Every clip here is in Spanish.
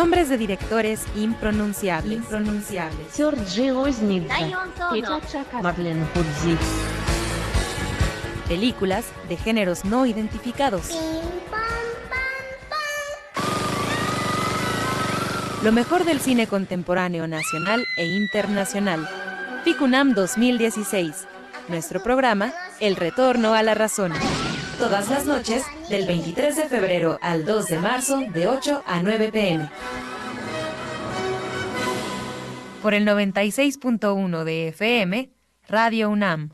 Nombres de directores impronunciables. impronunciables. Películas de géneros no identificados. Lo mejor del cine contemporáneo nacional e internacional. FICUNAM 2016. Nuestro programa, El Retorno a la Razón. Todas las noches, del 23 de febrero al 2 de marzo, de 8 a 9 pm. Por el 96.1 de FM, Radio UNAM.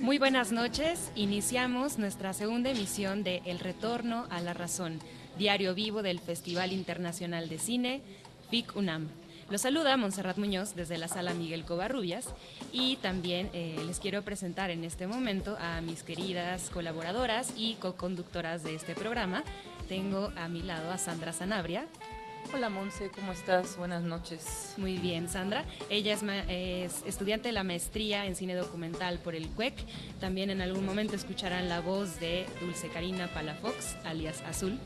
Muy buenas noches. Iniciamos nuestra segunda emisión de El Retorno a la Razón, diario vivo del Festival Internacional de Cine, FIC UNAM. Los saluda Montserrat Muñoz desde la sala Miguel Covarrubias y también eh, les quiero presentar en este momento a mis queridas colaboradoras y co-conductoras de este programa. Tengo a mi lado a Sandra Sanabria. Hola Monse, ¿cómo estás? Buenas noches. Muy bien, Sandra. Ella es, estudiante de la maestría en cine documental por el CUEC. También en algún momento escucharán la voz de Dulce Karina Palafox, alias Azul.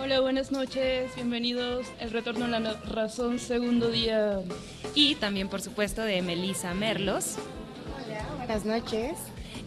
Hola, buenas noches, bienvenidos. El retorno a la razón, segundo día. Y también, por supuesto, de Melissa Merlos. Hola, buenas noches.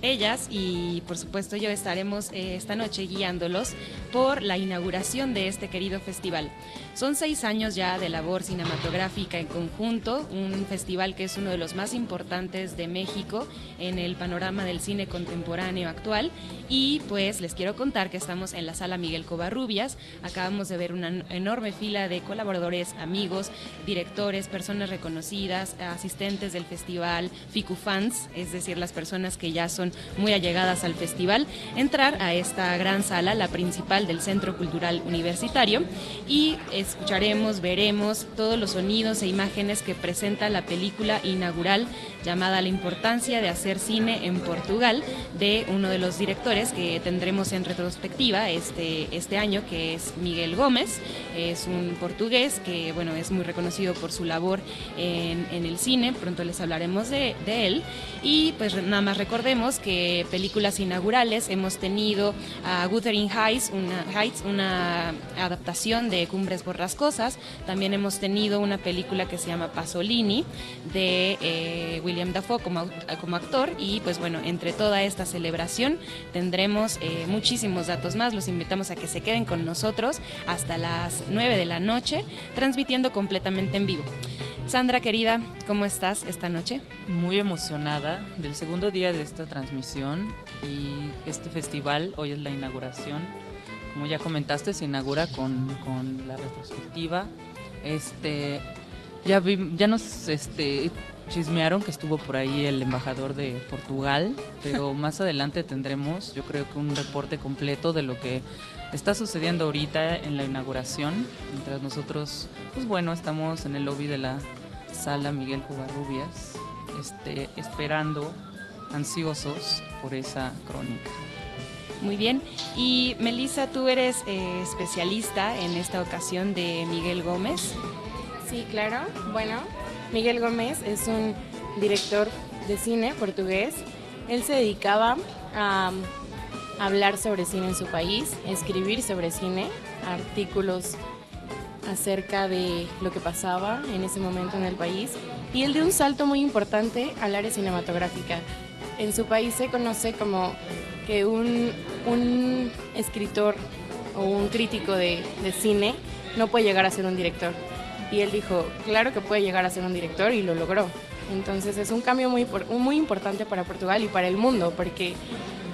Ellas y por supuesto yo estaremos eh, esta noche guiándolos por la inauguración de este querido festival. Son seis años ya de labor cinematográfica en conjunto, un festival que es uno de los más importantes de México en el panorama del cine contemporáneo actual. Y pues les quiero contar que estamos en la sala Miguel Covarrubias. Acabamos de ver una enorme fila de colaboradores, amigos, directores, personas reconocidas, asistentes del festival, FICU fans, es decir, las personas que ya son muy allegadas al festival, entrar a esta gran sala, la principal del Centro Cultural Universitario, y escucharemos, veremos todos los sonidos e imágenes que presenta la película inaugural llamada La importancia de hacer cine en Portugal, de uno de los directores que tendremos en retrospectiva este, este año, que es Miguel Gómez. Es un portugués que bueno, es muy reconocido por su labor en, el cine, pronto les hablaremos de, de él. Y pues nada más recordemos que películas inaugurales hemos tenido a Wuthering Heights, una, Heights, una adaptación de Cumbres Borrascosas. También hemos tenido una película que se llama Pasolini de eh, William Dafoe como, como, actor. Y pues bueno, entre toda esta celebración tendremos eh, muchísimos datos más. Los invitamos a que se queden con nosotros hasta las 9 de la noche, transmitiendo completamente en vivo. Sandra querida, ¿cómo estás esta noche? Muy emocionada del segundo día de esta transmisión y este festival, hoy es la inauguración. Como ya comentaste, se inaugura con, la retrospectiva. Este, ya, ya nos este, chismearon que estuvo por ahí el embajador de Portugal, pero más adelante tendremos, yo creo que un reporte completo de lo que está sucediendo ahorita en la inauguración, mientras nosotros, pues bueno, estamos en el lobby de la sala Miguel Covarrubias, este, esperando, ansiosos por esa crónica. Muy bien. Y Melissa, tú eres eh, especialista en esta ocasión de Miguel Gómez. Sí, claro. Bueno, Miguel Gómez es un director de cine portugués. Él se dedicaba a hablar sobre cine en su país, escribir sobre cine, artículos acerca de lo que pasaba en ese momento en el país y él dio un salto muy importante al área cinematográfica. En su país se conoce como que un, un escritor o un crítico de, cine no puede llegar a ser un director. Y él dijo, claro que puede llegar a ser un director y lo logró. Entonces es un cambio muy, muy importante para Portugal y para el mundo, porque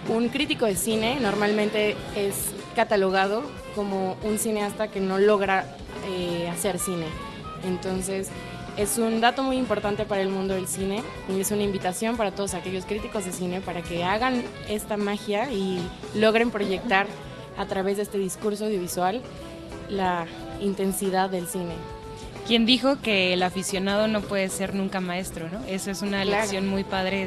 un crítico de cine normalmente es catalogado como un cineasta que no logra eh, hacer cine. Entonces, es un dato muy importante para el mundo del cine y es una invitación para todos aquellos críticos de cine para que hagan esta magia y logren proyectar a través de este discurso audiovisual la intensidad del cine. Quien dijo que el aficionado no puede ser nunca maestro, ¿no? Eso es una lección muy padre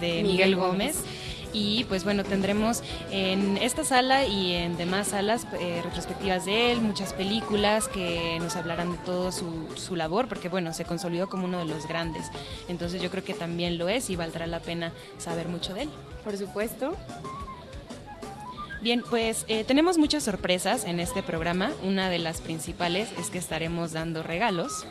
de, Miguel, Gómez y pues bueno, tendremos en esta sala y en demás salas eh, retrospectivas de él, muchas películas que nos hablarán de todo su, su, labor, porque bueno, se consolidó como uno de los grandes. Entonces yo creo que también lo es y valdrá la pena saber mucho de él. Por supuesto. Bien, pues eh, tenemos muchas sorpresas en este programa. Una de las principales es que estaremos dando regalos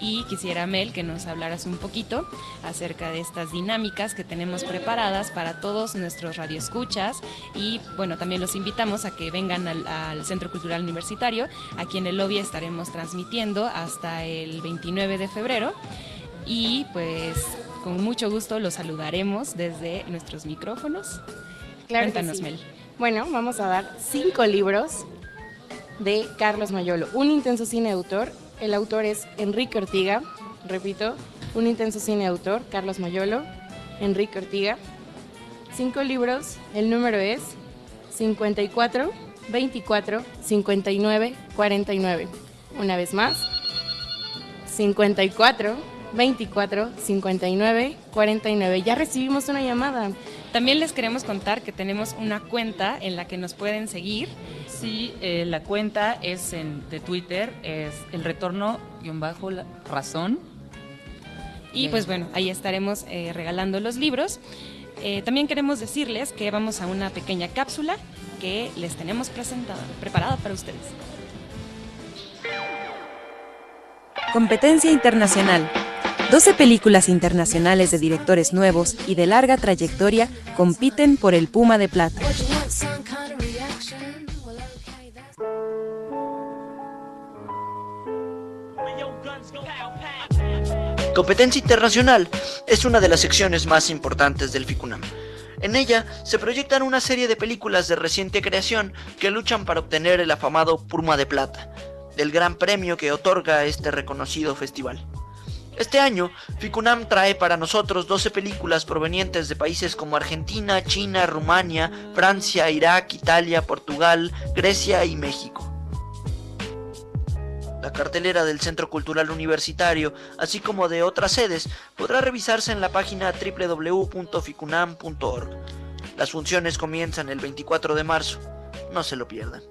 y quisiera Mel que nos hablaras un poquito acerca de estas dinámicas que tenemos preparadas para todos nuestros radioescuchas y bueno, también los invitamos a que vengan al, al, Centro Cultural Universitario. Aquí en el lobby estaremos transmitiendo hasta el 29 de febrero y pues con mucho gusto los saludaremos desde nuestros micrófonos. Claro Cuéntanos, sí. Mel. Bueno, vamos a dar cinco libros de Carlos Mayolo. Un intenso cine autor. El autor es Enrique Ortiga. Repito, un intenso cine autor, Carlos Mayolo, Enrique Ortiga. Cinco libros. El número es 54 24 59 49. Una vez más. 54 24 59 49. Ya recibimos una llamada. También les queremos contar que tenemos una cuenta en la que nos pueden seguir. Sí, eh, la cuenta es en, de Twitter, es el retorno guion bajo la razón. Y Bien. pues bueno, ahí estaremos eh, regalando los libros. Eh, también queremos decirles que vamos a una pequeña cápsula que les tenemos presentada, preparada para ustedes. Competencia internacional. 12 películas internacionales de directores nuevos y de larga trayectoria compiten por el Puma de Plata. Competencia Internacional es una de las secciones más importantes del FICUNAM. En ella se proyectan una serie de películas de reciente creación que luchan para obtener el afamado Puma de Plata, del gran premio que otorga este reconocido festival. Este año, FICUNAM trae para nosotros 12 películas provenientes de países como Argentina, China, Rumania, Francia, Irak, Italia, Portugal, Grecia y México. La cartelera del Centro Cultural Universitario, así como de otras sedes, podrá revisarse en la página www.ficunam.org. Las funciones comienzan el 24 de marzo. No se lo pierdan.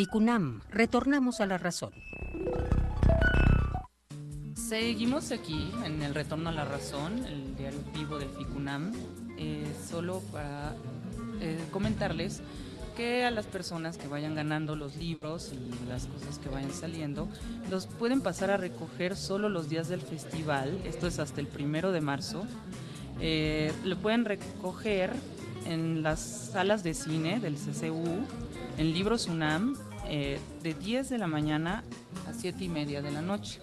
Ficunam, retornamos a la razón. Seguimos aquí en el Retorno a la Razón, el diario vivo del FICUNAM, eh, solo para eh, comentarles que a las personas que vayan ganando los libros y las cosas que vayan saliendo, los pueden pasar a recoger solo los días del festival, esto es hasta el primero de marzo. Eh, lo pueden recoger en las salas de cine del CCU, en Libros UNAM, eh, de 10 de la mañana a 7 y media de la noche.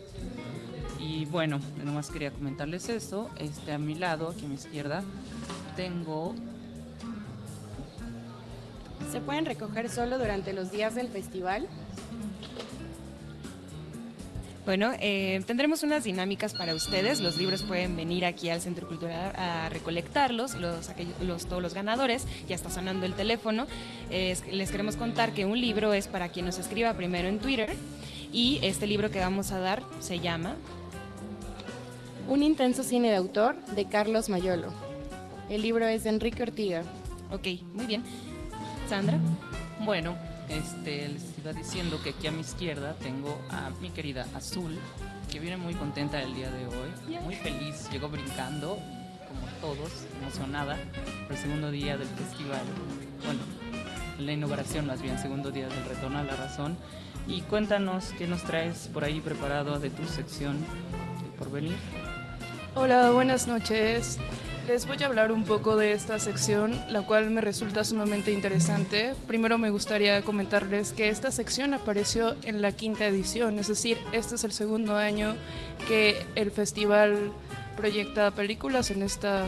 Y bueno, nomás quería comentarles eso. Este, a mi lado, aquí a mi izquierda, tengo Se pueden recoger solo durante los días del festival. Bueno, eh, tendremos unas dinámicas para ustedes. Los libros pueden venir aquí al Centro Cultural a recolectarlos, los, aquellos- los- todos los ganadores. Ya está sonando el teléfono. Es- les queremos contar que un libro es para quien nos escriba primero en Twitter. Y este libro que vamos a dar se llama Un intenso cine de autor de Carlos Mayolo. El libro es de Enrique Ortiga. Ok, muy bien. Sandra. Bueno, este, diciendo que aquí a mi izquierda tengo a mi querida Azul, que viene muy contenta el día de hoy, muy feliz, llegó brincando, como todos, emocionada, por el segundo día del festival. Bueno, la inauguración más bien, segundo día del retorno a la razón. Y cuéntanos qué nos traes por ahí preparado de tu sección de porvenir. Hola, buenas noches. Les voy a hablar un poco de esta sección, la cual me resulta sumamente interesante. Primero me gustaría comentarles que esta sección apareció en la quinta edición, es decir, este es el segundo año que el festival proyecta películas en esta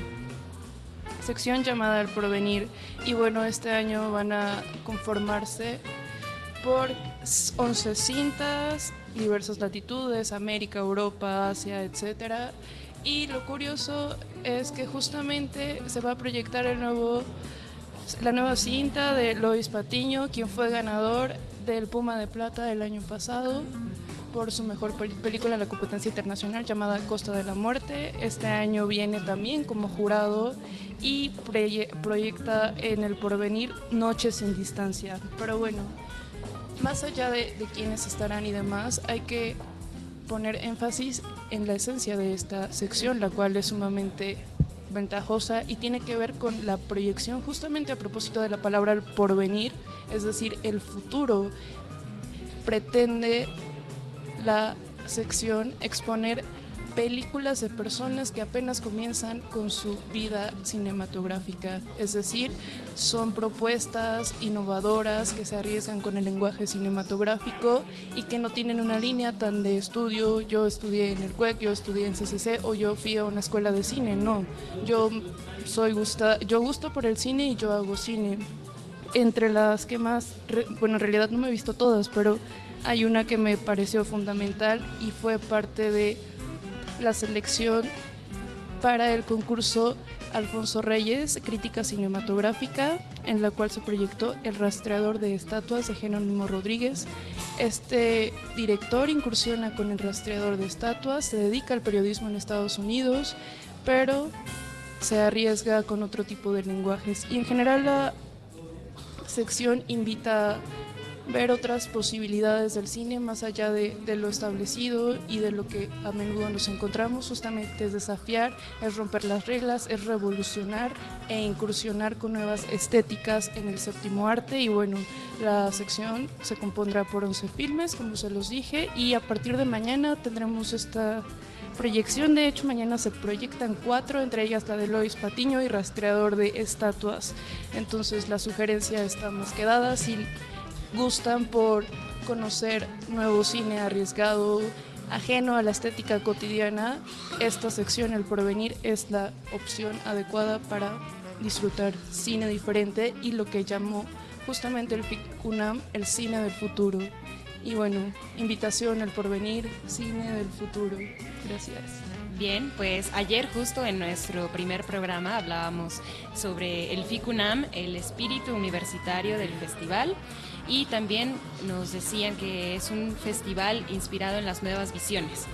sección llamada El Provenir. Y bueno, este año van a conformarse por 11 cintas, diversas latitudes, América, Europa, Asia, etcétera. Y lo curioso es que justamente se va a proyectar el nuevo, la nueva cinta de Lois Patiño, quien fue ganador del Puma de Plata del año pasado por su mejor pel- película en la competencia internacional llamada Costa de la Muerte. Este año viene también como jurado y proye- proyecta en el porvenir Noches en Distancia. Pero bueno, más allá de, de quiénes estarán y demás, hay que poner énfasis en la esencia de esta sección, la cual es sumamente ventajosa y tiene que ver con la proyección justamente a propósito de la palabra porvenir, es decir, el futuro. Pretende la sección exponer películas de personas que apenas comienzan con su vida cinematográfica, es decir, son propuestas innovadoras que se arriesgan con el lenguaje cinematográfico y que no tienen una línea tan de estudio, yo estudié en el CUEC, yo estudié en CCC o yo fui a una escuela de cine, no, yo soy gusta, yo gusto por el cine y yo hago cine. Entre las que más, bueno, en realidad no me he visto todas, pero hay una que me pareció fundamental y fue parte de la selección para el concurso Alfonso Reyes, crítica cinematográfica, en la cual se proyectó El rastreador de estatuas de Jerónimo Rodríguez. Este director incursiona con el rastreador de estatuas, se dedica al periodismo en Estados Unidos, pero se arriesga con otro tipo de lenguajes. Y en general la sección invita ver otras posibilidades del cine más allá de, lo establecido y de lo que a menudo nos encontramos. Justamente es desafiar, es romper las reglas, es revolucionar e incursionar con nuevas estéticas en el séptimo arte. Y bueno, la sección se compondrá por 11 filmes, como se los dije, y a partir de mañana tendremos esta proyección. De hecho, mañana se proyectan cuatro, entre ellas la de Lois Patiño y Rastreador de Estatuas. Entonces, la sugerencia está más que dada. Gustan por conocer nuevo cine arriesgado, ajeno a la estética cotidiana, esta sección, El Porvenir, es la opción adecuada para disfrutar cine diferente y lo que llamó justamente el FICUNAM el cine del futuro. Y bueno, invitación al porvenir, cine del futuro. Gracias. Bien, pues ayer justo en nuestro primer programa hablábamos sobre el FICUNAM, el espíritu universitario del festival, y también nos decían que es un festival inspirado en las nuevas visiones.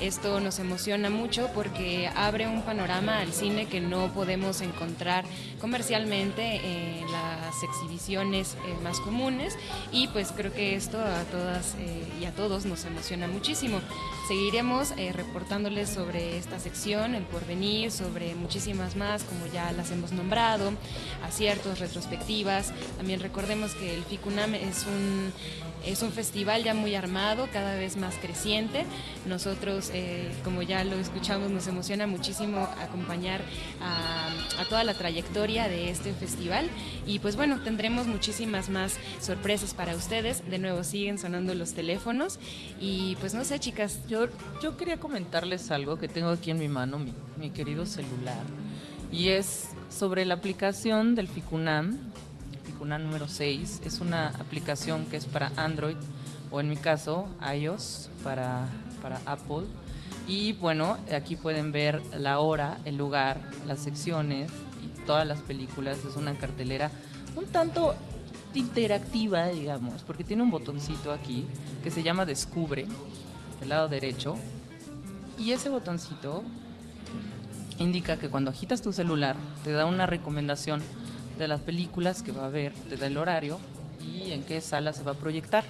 Esto nos emociona mucho porque abre un panorama al cine que no podemos encontrar comercialmente en las exhibiciones eh, más comunes y pues creo que esto a todas eh, y a todos nos emociona muchísimo. Seguiremos eh, reportándoles sobre esta sección, el porvenir, sobre muchísimas más como ya las hemos nombrado, aciertos, retrospectivas. También recordemos que el FICUNAM es un es un festival ya muy armado, cada vez más creciente. Nosotros, eh, como ya lo escuchamos, nos emociona muchísimo acompañar a, a, toda la trayectoria de este festival. Y pues bueno, tendremos muchísimas más sorpresas para ustedes. De nuevo, siguen sonando los teléfonos. Y pues no sé, chicas. Yo, yo quería comentarles algo que tengo aquí en mi mano, mi, mi querido celular. Y es sobre la aplicación del FICUNAM, FICUNAM número 6. Es una aplicación que es para Android o en mi caso iOS para, para Apple. Y bueno, aquí pueden ver la hora, el lugar, las secciones y todas las películas. Es una cartelera un tanto interactiva, digamos, porque tiene un botoncito aquí que se llama Descubre, del lado derecho. Y ese botoncito indica que cuando agitas tu celular te da una recomendación de las películas que va a ver, te da el horario y en qué sala se va a proyectar.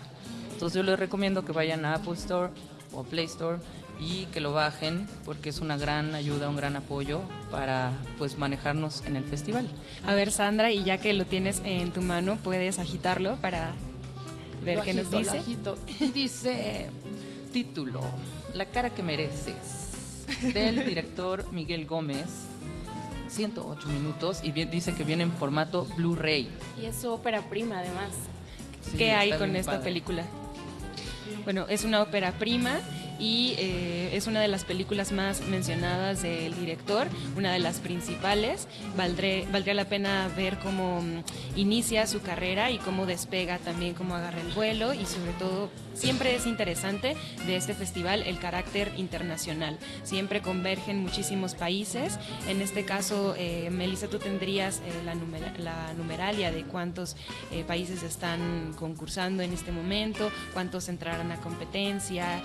Entonces yo les recomiendo que vayan a Apple Store o Play Store y que lo bajen porque es una gran ayuda, un gran apoyo para pues manejarnos en el festival. A ver Sandra, y ya que lo tienes en tu mano, puedes agitarlo para ver Lo qué nos dice. lo agito. Dice título, La cara que mereces, del director Miguel Gómez. 108 minutos y bien- dice que viene en formato Blu-ray. Y es su ópera prima, además. Sí, ¿Qué hay con esta padre. película? Bueno, es una ópera prima y eh, es una de las películas más mencionadas del director, una de las principales. Valdré, valdría la pena ver cómo mm, inicia su carrera y cómo despega también, cómo agarra el vuelo y sobre todo siempre es interesante de este festival el carácter internacional. Siempre convergen muchísimos países. En este caso, eh, Melissa, tú tendrías eh, la, numera- la numeralia de cuántos países están concursando en este momento, cuántos entrarán a competencia.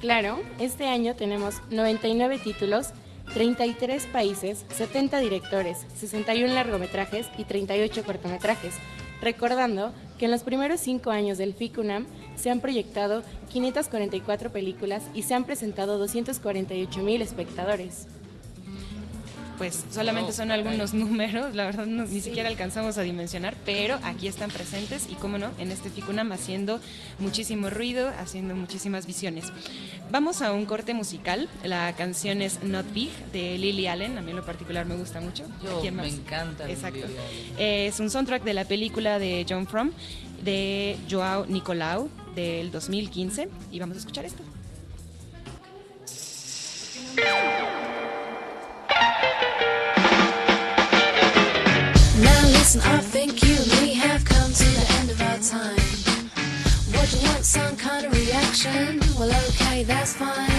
Claro, este año tenemos 99 títulos, 33 países, 70 directores, 61 largometrajes y 38 cortometrajes. Recordando que en los primeros cinco años del FICUNAM se han proyectado 544 películas y se han presentado 248 mil espectadores. Pues solamente son algunos números, la verdad no- ni siquiera alcanzamos a dimensionar, pero aquí están presentes y cómo no, en este Ficunam haciendo muchísimo ruido, haciendo muchísimas visiones. Vamos a un corte musical, la canción es Not Big de Lily Allen, a mí en lo particular me gusta mucho. Yo, ¿Quién me encanta Exacto. Es un soundtrack de la película de John Frum de Joao Nicolau del 2015 y vamos a escuchar esto. Listen, I think you and me have come to the end of our time. What you want, some kind of reaction? Well, okay, that's fine.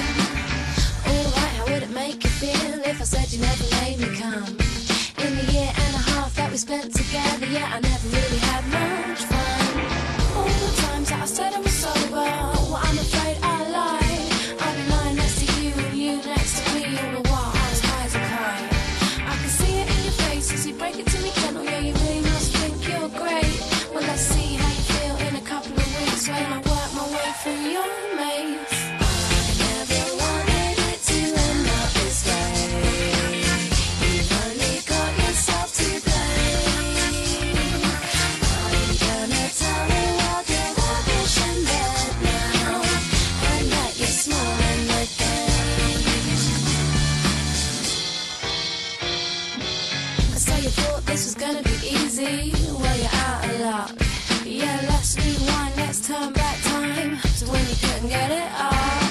Alright, how would it make you feel if I said you never made me come? In the year and a half that we spent together, yeah, I never really had much fun. All the times that I said I was sober, well, I'm afraid turn back time to when you couldn't get it up.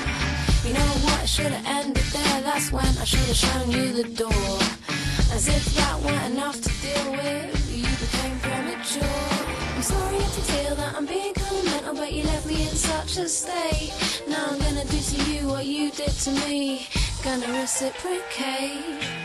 You know what? Should have ended there. That's when I should have shown you the door. As if that weren't enough to deal with, you became premature. I'm sorry if you feel that I'm being kind of mental, but you left me in such a state. Now I'm gonna do to you what you did to me. Gonna reciprocate.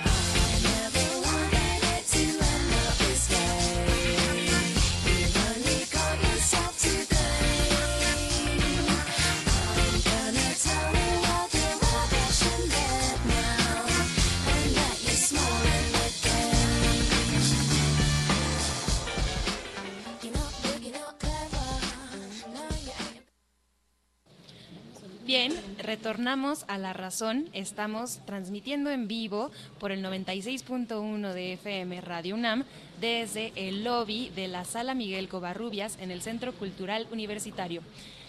Retornamos a la razón. Estamos transmitiendo en vivo por el 96.1 de FM Radio UNAM desde el lobby de la Sala Miguel Covarrubias en el Centro Cultural Universitario.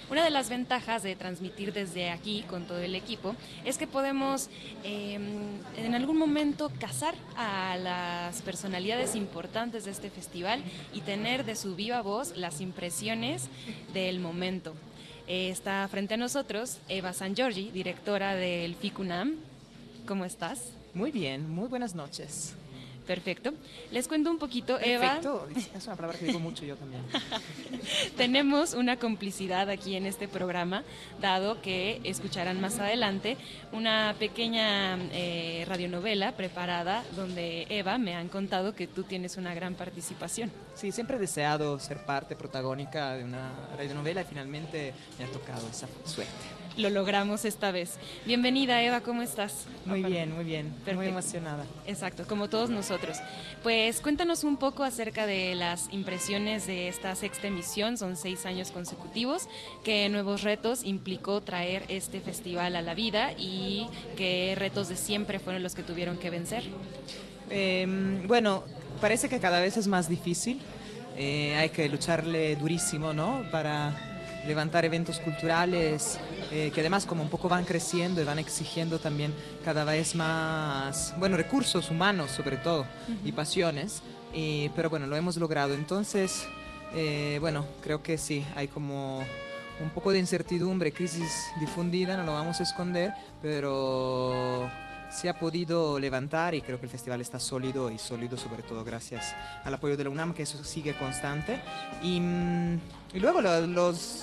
Una de las ventajas de transmitir desde aquí con todo el equipo es que podemos eh, en algún momento cazar a las personalidades importantes de este festival y tener de su viva voz las impresiones del momento. Está frente a nosotros Eva San Giorgi, directora del FICUNAM. ¿Cómo estás? Muy bien, muy buenas noches. Perfecto. Les cuento un poquito, Eva. Perfecto, es una palabra que digo mucho yo también. Tenemos una complicidad aquí en este programa, dado que escucharán más adelante una pequeña eh, radionovela preparada donde Eva me han contado que tú tienes una gran participación. Sí, siempre he deseado ser parte protagónica de una radionovela y finalmente me ha tocado esa suerte. Lo logramos esta vez. Bienvenida, Eva, ¿cómo estás? Muy bien, muy bien, muy Perfecto. emocionada. Exacto, como todos nosotros. Pues cuéntanos un poco acerca de las impresiones de esta sexta emisión, son seis años consecutivos, qué nuevos retos implicó traer este festival a la vida y qué retos de siempre fueron los que tuvieron que vencer. Eh, bueno, parece que cada vez es más difícil. Eh, hay que lucharle durísimo, ¿no? Para levantar eventos culturales eh, que además como un poco van creciendo y van exigiendo también cada vez más, bueno, recursos humanos sobre todo y pasiones. Y- pero bueno, lo hemos logrado. Entonces, eh, bueno, creo que sí, hay como un poco de incertidumbre, crisis difundida, no lo vamos a esconder, pero se ha podido levantar y creo que el festival está sólido y sólido sobre todo gracias al apoyo de la UNAM, que eso sigue constante. Y, mm, y luego lo- los,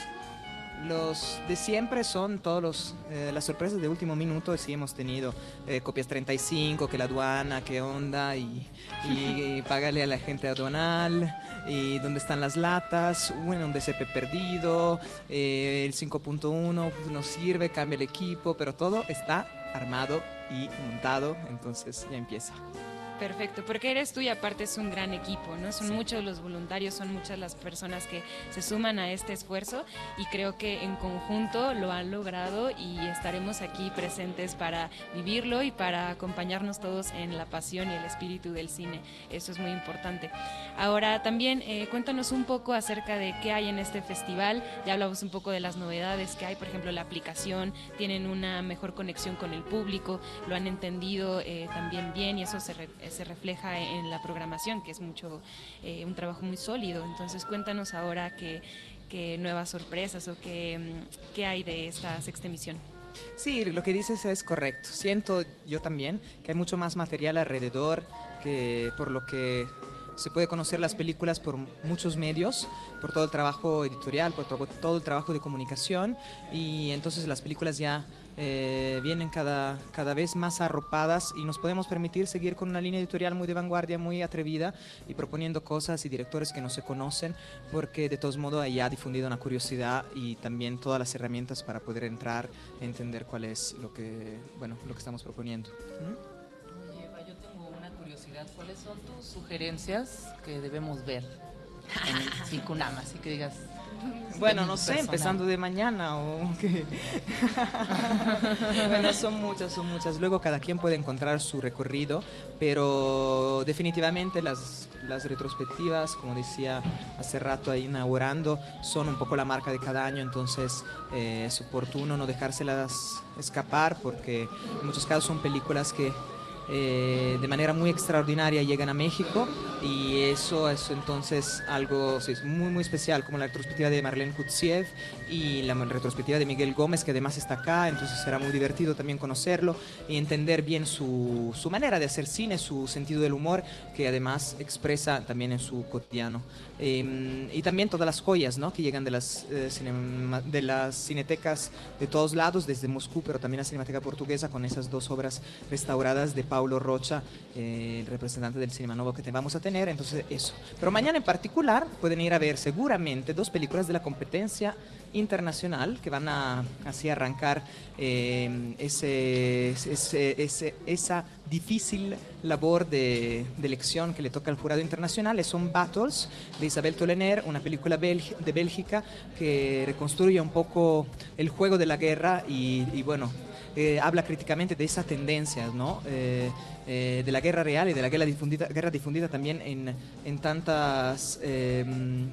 los de siempre son todos los, eh, las sorpresas de último minuto, sí hemos tenido eh, copias 35, que la aduana, que onda, y, y, pagarle a la gente aduanal, y dónde están las latas, bueno, un DCP perdido, eh, el 5.1 pues, no sirve, cambia el equipo, pero todo está armado y montado, entonces ya empieza. Perfecto, porque eres tú y aparte es un gran equipo, ¿no? Son muchos los voluntarios, son muchas las personas que se suman a este esfuerzo y creo que en conjunto lo han logrado y estaremos aquí presentes para vivirlo y para acompañarnos todos en la pasión y el espíritu del cine. Eso es muy importante. Ahora también eh, cuéntanos un poco acerca de qué hay en este festival. Ya hablamos un poco de las novedades que hay, por ejemplo, la aplicación, tienen una mejor conexión con el público, lo han entendido eh, también bien y eso se, re- se refleja en la programación, que es mucho eh, un trabajo muy sólido. Entonces cuéntanos ahora qué, qué nuevas sorpresas o qué, qué hay de esta sexta emisión. Sí, lo que dices es correcto. Siento yo también que hay mucho más material alrededor, que por lo que se puede conocer las películas por muchos medios, por todo el trabajo editorial, por to- todo el trabajo de comunicación y entonces las películas ya eh, vienen cada, cada vez más arropadas y nos podemos permitir seguir con una línea editorial muy de vanguardia, muy atrevida y proponiendo cosas y directores que no se conocen porque de todos modos ahí ha difundido una curiosidad y también todas las herramientas para poder entrar entender cuál es lo que, bueno, lo que estamos proponiendo. ¿Mm? Yo tengo una curiosidad. ¿Cuáles son tus sugerencias que debemos ver en el Ficunam? Así que digas. Bueno, no sé, personal. empezando de mañana o qué. bueno, son muchas, son muchas. Luego cada quien puede encontrar su recorrido, pero definitivamente las, las retrospectivas, como decía hace rato ahí inaugurando, son un poco la marca de cada año, entonces eh, es oportuno no dejárselas escapar porque en muchos casos son películas que eh, de manera muy extraordinaria llegan a México y eso es entonces algo muy muy especial como la retrospectiva de Marlene Kutsiev y la retrospectiva de Miguel Gómez que además está acá entonces será muy divertido también conocerlo y entender bien su, su manera de hacer cine su sentido del humor que además expresa también en su cotidiano Eh, y también todas las joyas ¿no? que llegan de las, eh, de las cinetecas de todos lados desde Moscú pero también la Cinemateca Portuguesa con esas dos obras restauradas de Paulo Rocha, eh, el representante del Cinema Novo que te vamos a tener, entonces eso. Pero mañana en particular pueden ir a ver seguramente dos películas de la competencia internacional que van a así arrancar eh, ese, esa difícil labor de, elección que le toca al jurado internacional. Son Battles de Isabel Tolener, una película de Bélgica que reconstruye un poco el juego de la guerra y bueno, eh, habla críticamente de esa tendencia, ¿no? Eh, eh, de la guerra real y de la guerra difundida, guerra difundida también en, en tantas eh,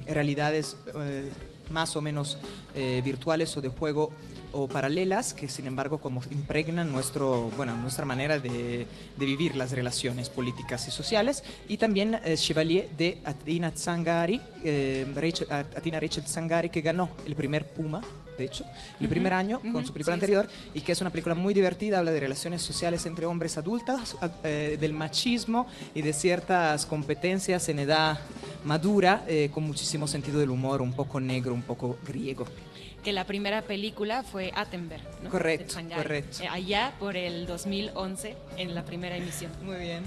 realidades eh, más o menos eh, virtuales o de juego o paralelas que sin embargo como impregnan nuestro, bueno, nuestra manera de, de vivir las relaciones políticas y sociales y también eh, Chevalier de Atina Zangari, eh, Rachel- Atina Rachel Zangari que ganó el primer Puma de hecho, el primer año con ujú, su película sí, sí. anterior y que es una película muy divertida, habla de relaciones sociales entre hombres adultos, a- eh, del machismo y de ciertas competencias en edad madura eh, con muchísimo sentido del humor, un poco negro, un poco griego. Que la primera película fue Attenberg, ¿no? Correcto, correcto. Eh, allá por el 2011 en la primera emisión. Muy bien.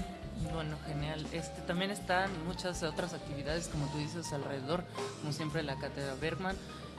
Bueno, genial. Este, también están muchas otras actividades, como tú dices, alrededor, como siempre la Cátedra Bergman.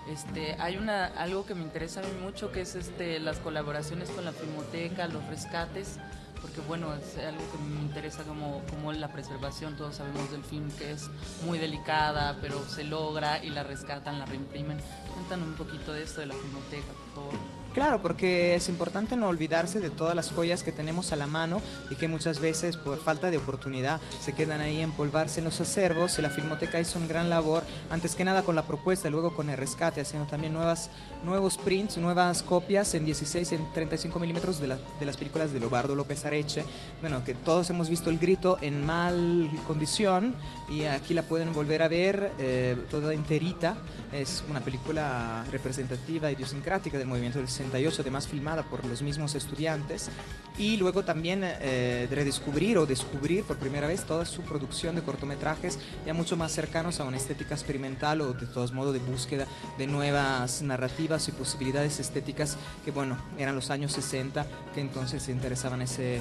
Este, hay una, algo que me interesa a mí mucho, que es este, las colaboraciones con la Filmoteca, los rescates, porque bueno, es algo que me interesa como, como la preservación, todos sabemos del film que es muy delicada, pero se logra y la rescatan, la reimprimen. Cuéntanos un poquito de esto de la Filmoteca, por favor. Claro, porque es importante no olvidarse de todas las joyas que tenemos a la mano y que muchas veces por falta de oportunidad se quedan ahí empolvarse en los acervos y la Filmoteca hizo un gran labor, antes que nada con la propuesta, luego con el rescate, haciendo también nuevas, nuevos prints, nuevas copias en 16 en 35 milímetros de, de las películas de Lobardo López Areche. Bueno, que todos hemos visto El Grito en mal condición y aquí la pueden volver a ver eh, toda enterita. Es una película representativa, idiosincrática del movimiento del 68, además filmada por los mismos estudiantes. Y luego también eh, redescubrir o descubrir por primera vez toda su producción de cortometrajes ya mucho más cercanos a una estética experimental o de todos modos de búsqueda de nuevas narrativas y posibilidades estéticas que, bueno, eran los años 60 que entonces se interesaban ese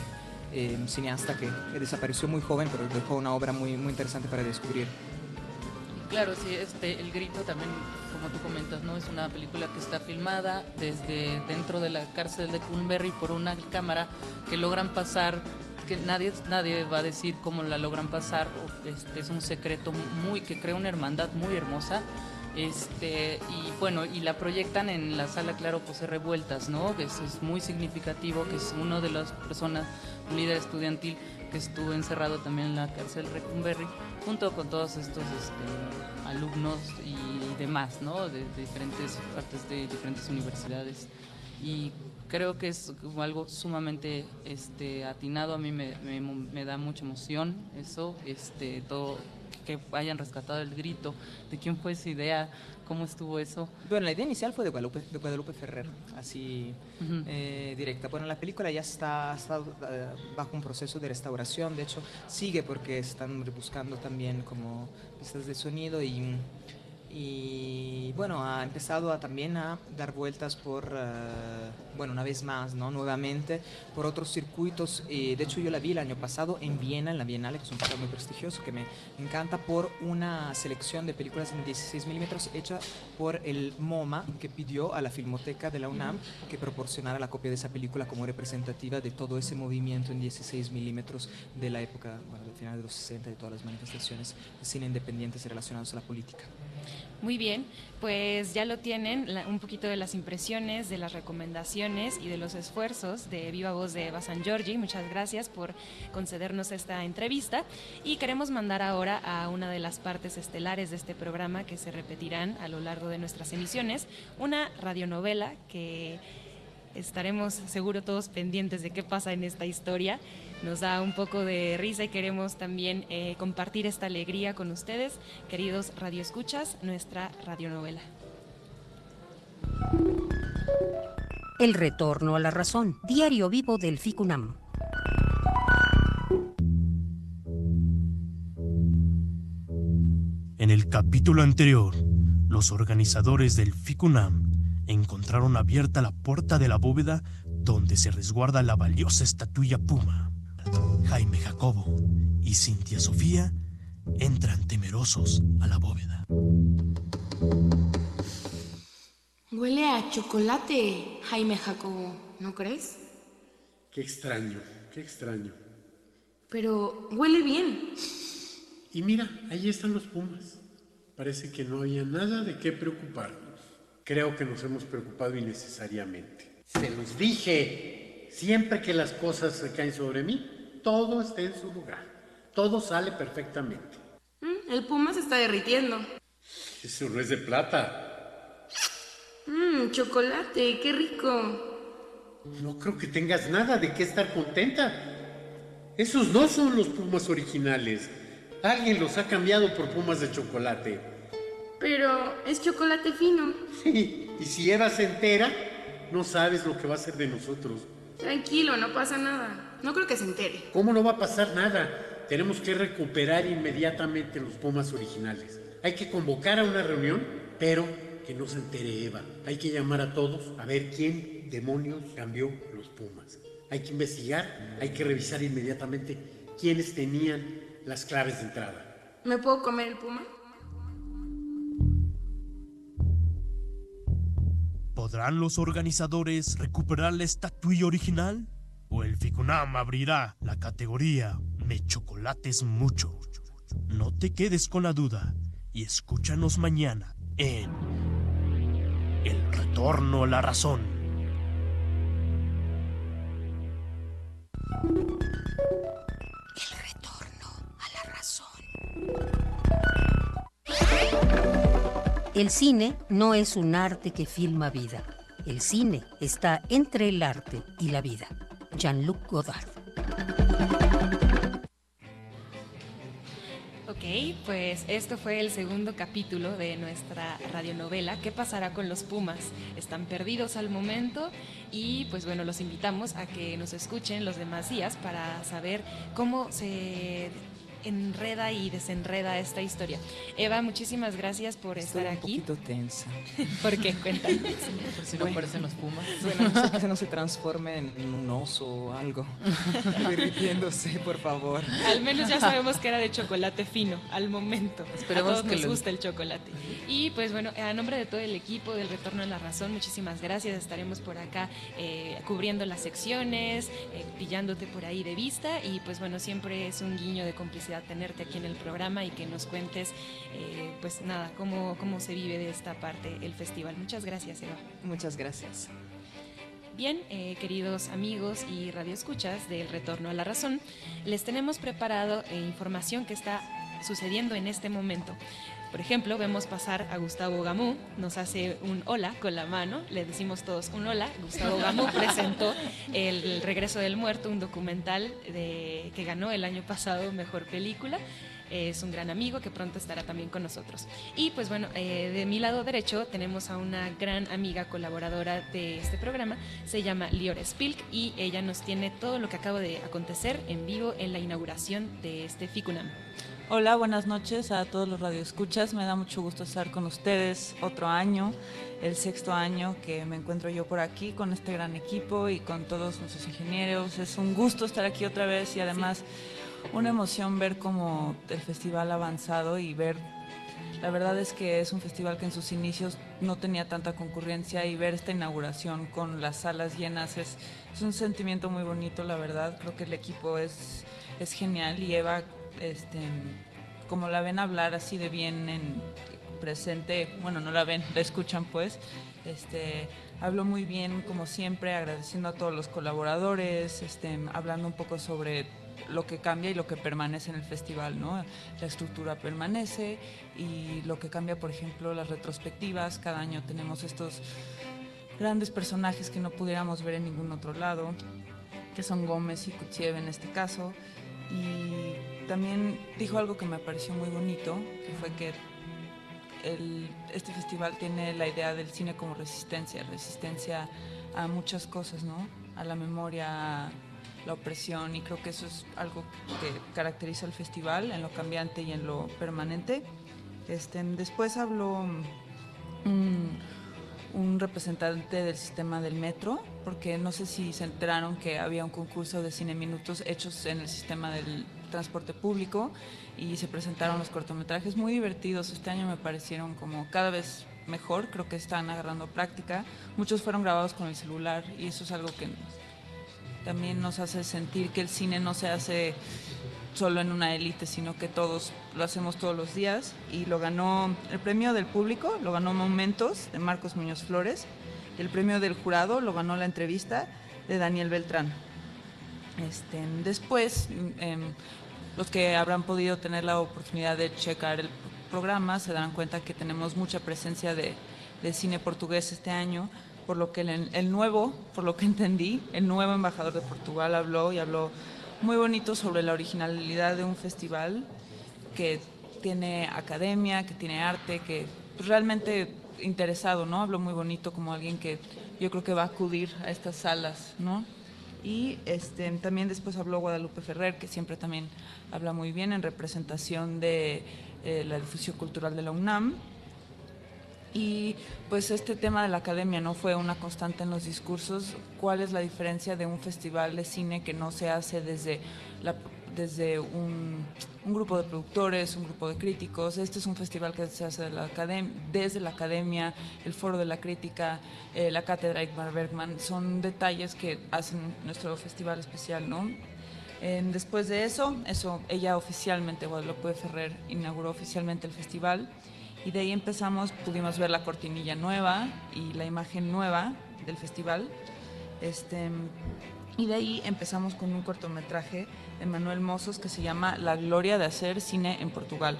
eh, cineasta que, que desapareció muy joven, pero dejó una obra muy, muy interesante para descubrir. Claro, sí, este, El Grito también, como tú comentas, ¿no? Es una película que está filmada desde dentro de la cárcel de Culberry por una cámara que logran pasar que nadie, nadie va a decir cómo la logran pasar. Este, es un secreto muy que crea una hermandad muy hermosa. Este, y bueno, y la proyectan en la sala Claro Pose Revueltas, ¿no? Eso es muy significativo, que es uno de las personas, líder estudiantil que estuvo encerrado también en la cárcel Recumberry, junto con todos estos este, alumnos y demás, ¿no? De, diferentes partes de diferentes universidades. Y creo que es algo sumamente este, atinado, a mí me, me- me da mucha emoción eso, este, todo que hayan rescatado el grito, de quién fue esa idea, cómo estuvo eso. Bueno, la idea inicial fue de Guadalupe, de Guadalupe Ferrer, así eh, directa. Bueno, la película ya está, está, eh, bajo un proceso de restauración, de hecho sigue porque están buscando también como pistas de sonido y, y bueno, ha empezado a, también a dar vueltas por, eh, bueno, una vez más, ¿no? Nuevamente, por otros circuitos. Y de hecho yo la vi el año pasado en Viena, en la Bienal, que es un festival muy prestigioso, que me encanta por una selección de películas en 16 milímetros hecha por el MoMA, que pidió a la Filmoteca de la UNAM que proporcionara la copia de esa película como representativa de todo ese movimiento en 16 milímetros de la época, bueno, del final de los 60, de todas las manifestaciones de cine independientes relacionadas a la política. Muy bien, pues ya lo tienen, la- un poquito de las impresiones, de las recomendaciones y de los esfuerzos de Viva Voz de Eva San Giorgi. Muchas gracias por concedernos esta entrevista y queremos mandar ahora a una de las partes estelares de este programa que se repetirán a lo largo de nuestras emisiones, una radionovela que estaremos seguro todos pendientes de qué pasa en esta historia. Nos da un poco de risa y queremos también eh, compartir esta alegría con ustedes, queridos radioescuchas, nuestra radionovela. El retorno a la razón. Diario vivo del FICUNAM. En el capítulo anterior, los organizadores del FICUNAM encontraron abierta la puerta de la bóveda donde se resguarda la valiosa estatuilla Puma. Jaime Jacobo y Cintia Sofía entran temerosos a la bóveda. Huele a chocolate, Jaime Jacobo, ¿no crees? Qué extraño, qué extraño. Pero huele bien. Y mira, ahí están los pumas. Parece que no había nada de qué preocuparnos. Creo que nos hemos preocupado innecesariamente. Se los dije. Siempre que las cosas recaen sobre mí, todo está en su lugar. Todo sale perfectamente. Mm, el puma se está derritiendo. Eso no es de plata. Mmm, chocolate, qué rico. No creo que tengas nada de qué estar contenta. Esos no son los pumas originales. Alguien los ha cambiado por pumas de chocolate. Pero es chocolate fino. Sí, y si Eva se entera, no sabes lo que va a hacer de nosotros. Tranquilo, no pasa nada. No creo que se entere. ¿Cómo no va a pasar nada? Tenemos que recuperar inmediatamente los pumas originales. Hay que convocar a una reunión, pero que no se entere Eva. Hay que llamar a todos a ver quién demonios cambió los pumas. Hay que investigar, hay que revisar inmediatamente quiénes tenían las claves de entrada. ¿Me puedo comer el puma? ¿Podrán los organizadores recuperar la estatuilla original? ¿O el FICUNAM abrirá la categoría Me chocolates mucho? No te quedes con la duda y escúchanos mañana en El Retorno a la Razón. El cine no es un arte que filma vida. El cine está entre el arte y la vida. Jean-Luc Godard. Ok, pues esto fue el segundo capítulo de nuestra radionovela. ¿Qué pasará con los Pumas? Están perdidos al momento y pues bueno, los invitamos a que nos escuchen los demás días para saber cómo se enreda y desenreda esta historia. Eva, muchísimas gracias por Estoy estar un aquí. poquito tensa. ¿Por qué? Cuéntanos. Por si no aparecen los pumas. Bueno, no sé que no se transforme en un oso o algo. Derritiéndose, por favor. Al menos ya sabemos que era de chocolate fino, al momento. Esperemos a todos que nos lo- gusta el chocolate. Y pues bueno, a nombre de todo el equipo del Retorno a la Razón, muchísimas gracias. Estaremos por acá eh, cubriendo las secciones, eh, pillándote por ahí de vista. Y pues bueno, siempre es un guiño de complicidad tenerte aquí en el programa y que nos cuentes, eh, pues nada, cómo, cómo se vive de esta parte el festival. Muchas gracias, Eva. Muchas gracias. Bien, eh, queridos amigos y radioescuchas del Retorno a la Razón, les tenemos preparado eh, información que está sucediendo en este momento. Por ejemplo, vemos pasar a Gustavo Gamú, nos hace un hola con la mano, le decimos todos un hola. Gustavo Gamú presentó El Regreso del Muerto, un documental de, que ganó el año pasado Mejor Película. Es un gran amigo que pronto estará también con nosotros. Y pues bueno, eh, de mi lado derecho tenemos a una gran amiga colaboradora de este programa, se llama Lior Spilk y ella nos tiene todo lo que acaba de acontecer en vivo en la inauguración de este FICUNAM. Hola, buenas noches a todos los radioescuchas. Me da mucho gusto estar con ustedes otro año, el sexto año que me encuentro yo por aquí con este gran equipo y con todos nuestros ingenieros. Es un gusto estar aquí otra vez y además una emoción ver cómo el festival ha avanzado y ver la verdad es que es un festival que en sus inicios no tenía tanta concurrencia y ver esta inauguración con las salas llenas es, es un sentimiento muy bonito, la verdad. Creo que el equipo es, es genial y Eva, este, como la ven hablar así de bien en presente, bueno, no la ven, la escuchan pues, este, habló muy bien como siempre, agradeciendo a todos los colaboradores, este, hablando un poco sobre lo que cambia y lo que permanece en el festival, ¿no? La estructura permanece y lo que cambia, por ejemplo, las retrospectivas. Cada año tenemos estos grandes personajes que no pudiéramos ver en ningún otro lado, que son Gómez y Kutiev en este caso. Y también dijo algo que me pareció muy bonito, que fue que el- este festival tiene la idea del cine como resistencia, resistencia a muchas cosas, ¿no? A la memoria, a la opresión, y creo que eso es algo que caracteriza al festival en lo cambiante y en lo permanente. Este, después habló un, un representante del sistema del metro, porque no sé si se enteraron que había un concurso de cine minutos hechos en el sistema del transporte público y se presentaron los cortometrajes muy divertidos. Este año me parecieron como cada vez mejor, creo que están agarrando práctica. Muchos fueron grabados con el celular y eso es algo que también nos hace sentir que el cine no se hace solo en una élite, sino que todos lo hacemos todos los días. Y lo ganó el premio del público, lo ganó Momentos de Marcos Muñoz Flores. El premio del jurado lo ganó la entrevista de Daniel Beltrán. Este, después, em, los que habrán podido tener la oportunidad de checar el programa se darán cuenta que tenemos mucha presencia de, de cine portugués este año, por lo que el, el nuevo, por lo que entendí, el nuevo embajador de Portugal habló y habló muy bonito sobre la originalidad de un festival que tiene academia, que tiene arte, que pues, realmente interesado, ¿no? Habló muy bonito como alguien que yo creo que va a acudir a estas salas, ¿no? Y este, también después habló Guadalupe Ferrer, que siempre también habla muy bien en representación de eh, la difusión cultural de la UNAM. Y pues este tema de la academia no fue una constante en los discursos. ¿Cuál es la diferencia de un festival de cine que no se hace desde, desde un, grupo de productores, un grupo de críticos? Este es un festival que se hace desde la academia, el foro de la crítica, eh, la cátedra Igmar Bergman. Son detalles que hacen nuestro festival especial, ¿no? Después de eso, eso, ella oficialmente, Guadalupe Ferrer, inauguró oficialmente el festival y de ahí empezamos, pudimos ver la cortinilla nueva y la imagen nueva del festival. Este, y de ahí empezamos con un cortometraje de Manuel Mozos que se llama La gloria de hacer cine en Portugal.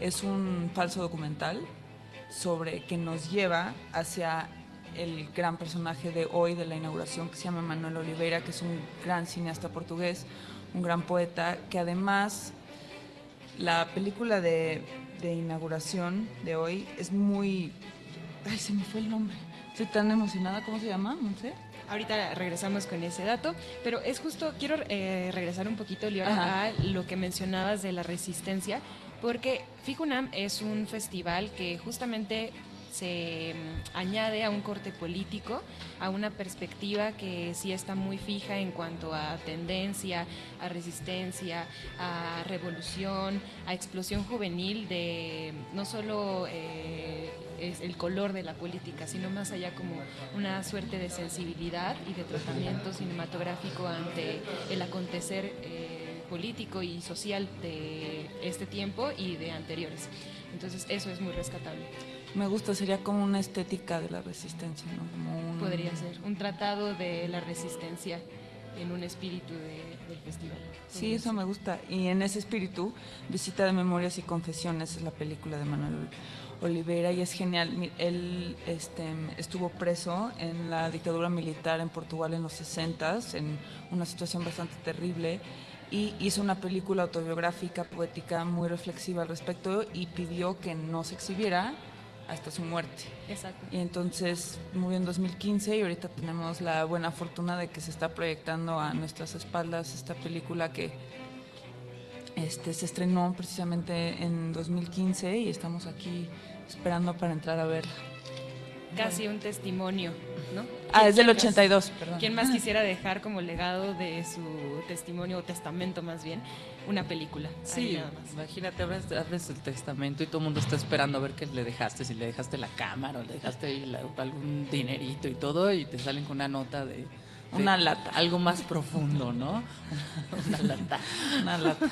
Es un falso documental sobre que nos lleva hacia el gran personaje de hoy de la inauguración que se llama Manuel Oliveira, que es un gran cineasta portugués, un gran poeta, que además la película de, de inauguración de hoy es muy... Ay, se me fue el nombre. Estoy tan emocionada, ¿cómo se llama? No sé. Ahorita regresamos con ese dato, pero es justo, quiero eh, regresar un poquito, Liora, Ajá. a lo que mencionabas de la resistencia, porque FICUNAM es un festival que justamente se mm, añade a un corte político, a una perspectiva que sí está muy fija en cuanto a tendencia, a resistencia, a revolución, a explosión juvenil de no solo eh, es el color de la política, sino más allá como una suerte de sensibilidad y de tratamiento cinematográfico ante el acontecer eh, político y social de este tiempo y de anteriores. Entonces eso es muy rescatable. Me gusta, sería como una estética de la resistencia, ¿no? Como un- Podría ser un tratado de la resistencia en un espíritu de- del festival. Sí, eso me gusta. Y en ese espíritu, Visita de Memorias y Confesiones es la película de Manuel Oliveira y es genial. Él este, estuvo preso en la dictadura militar en Portugal en los 60 en una situación bastante terrible y hizo una película autobiográfica, poética, muy reflexiva al respecto y pidió que no se exhibiera hasta su muerte. Exacto. Y entonces murió en 2015 y ahorita tenemos la buena fortuna de que se está proyectando a nuestras espaldas esta película que este, se estrenó precisamente en 2015 y estamos aquí esperando para entrar a verla. Casi un testimonio, ¿no? Ah, ¿Quién- es del quién más- 82, perdón. ¿Quién más quisiera dejar como legado de su testimonio o testamento más bien una película? Sí, nada más. imagínate, abres, abres el testamento y todo el mundo está esperando a ver qué le dejaste, si le dejaste la cámara o le dejaste la- algún dinerito y todo, y te salen con una nota de... de Una lata. Algo más profundo, ¿no? una lata. Una lata.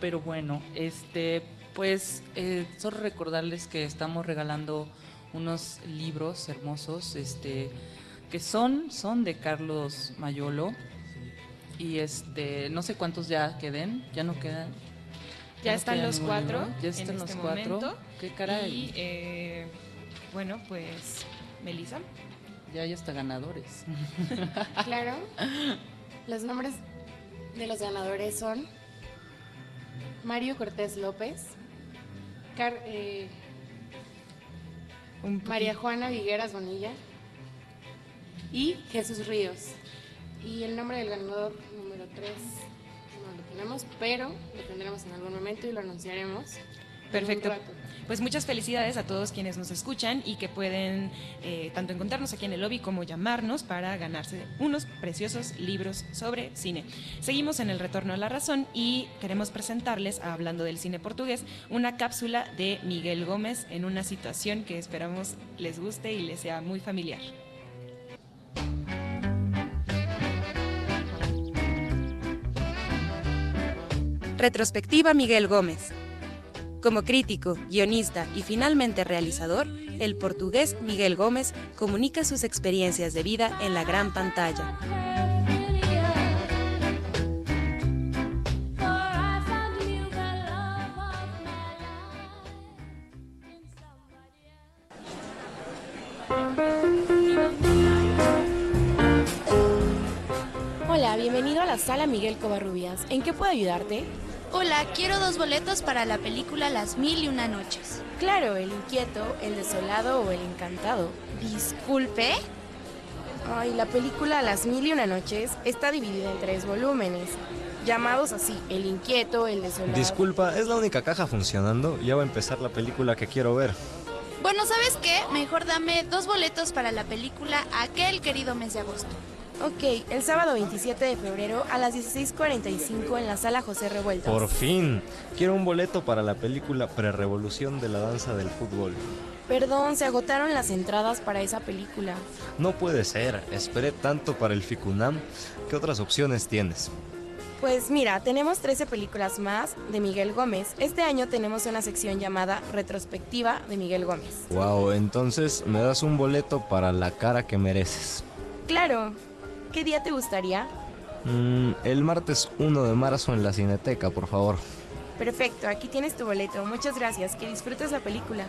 Pero bueno, este, pues eh, solo recordarles que estamos regalando unos libros hermosos, este, que son, son de Carlos Mayolo. Y este, no sé cuántos ya queden, ya no quedan. Ya no están queda los cuatro. Ya en están este los cuatro. momento. Qué caray. Y eh, bueno, pues, Melissa. Ya hay hasta ganadores. Claro. Los nombres de los ganadores son Mario Cortés López, Car- eh, María Juana Vigueras Bonilla y Jesús Ríos. Y el nombre del ganador número 3 no lo tenemos, pero lo tendremos en algún momento y lo anunciaremos. en un Perfecto. Pues muchas felicidades a todos quienes nos escuchan y que pueden eh, tanto encontrarnos aquí en el lobby como llamarnos para ganarse unos preciosos libros sobre cine. Seguimos en el Retorno a la Razón y queremos presentarles, hablando del cine portugués, una cápsula de Miguel Gómez en una situación que esperamos les guste y les sea muy familiar. Retrospectiva Miguel Gómez. Como crítico, guionista y finalmente realizador, el portugués Miguel Gómez comunica sus experiencias de vida en la gran pantalla. Hola, bienvenido a la sala Miguel Covarrubias. ¿En qué puedo ayudarte? Hola, quiero dos boletos para la película Las Mil y Una Noches. Claro, el inquieto, el desolado o el encantado. Disculpe. Ay, la película Las Mil y Una Noches está dividida en tres volúmenes, llamados así, el inquieto, el desolado. Disculpa, ¿es la única caja funcionando? Ya va a empezar la película que quiero ver. Bueno, ¿sabes qué? Mejor dame dos boletos para la película Aquel querido mes de agosto. Ok, el sábado 27 de febrero a las 16.45 en la sala José Revueltas. Por fin. Quiero un boleto para la película Prerevolución de la danza del fútbol. Perdón, se agotaron las entradas para esa película. No puede ser. Esperé tanto para el Ficunam. ¿Qué otras opciones tienes? Pues mira, tenemos 13 películas más de Miguel Gómez. Este año tenemos una sección llamada Retrospectiva de Miguel Gómez. Wow, entonces me das un boleto para la cara que mereces. Claro. ¿Qué día te gustaría? Mm, el martes 1 de marzo en la Cineteca, por favor. Perfecto, aquí tienes tu boleto. Muchas gracias. Que disfrutes la película.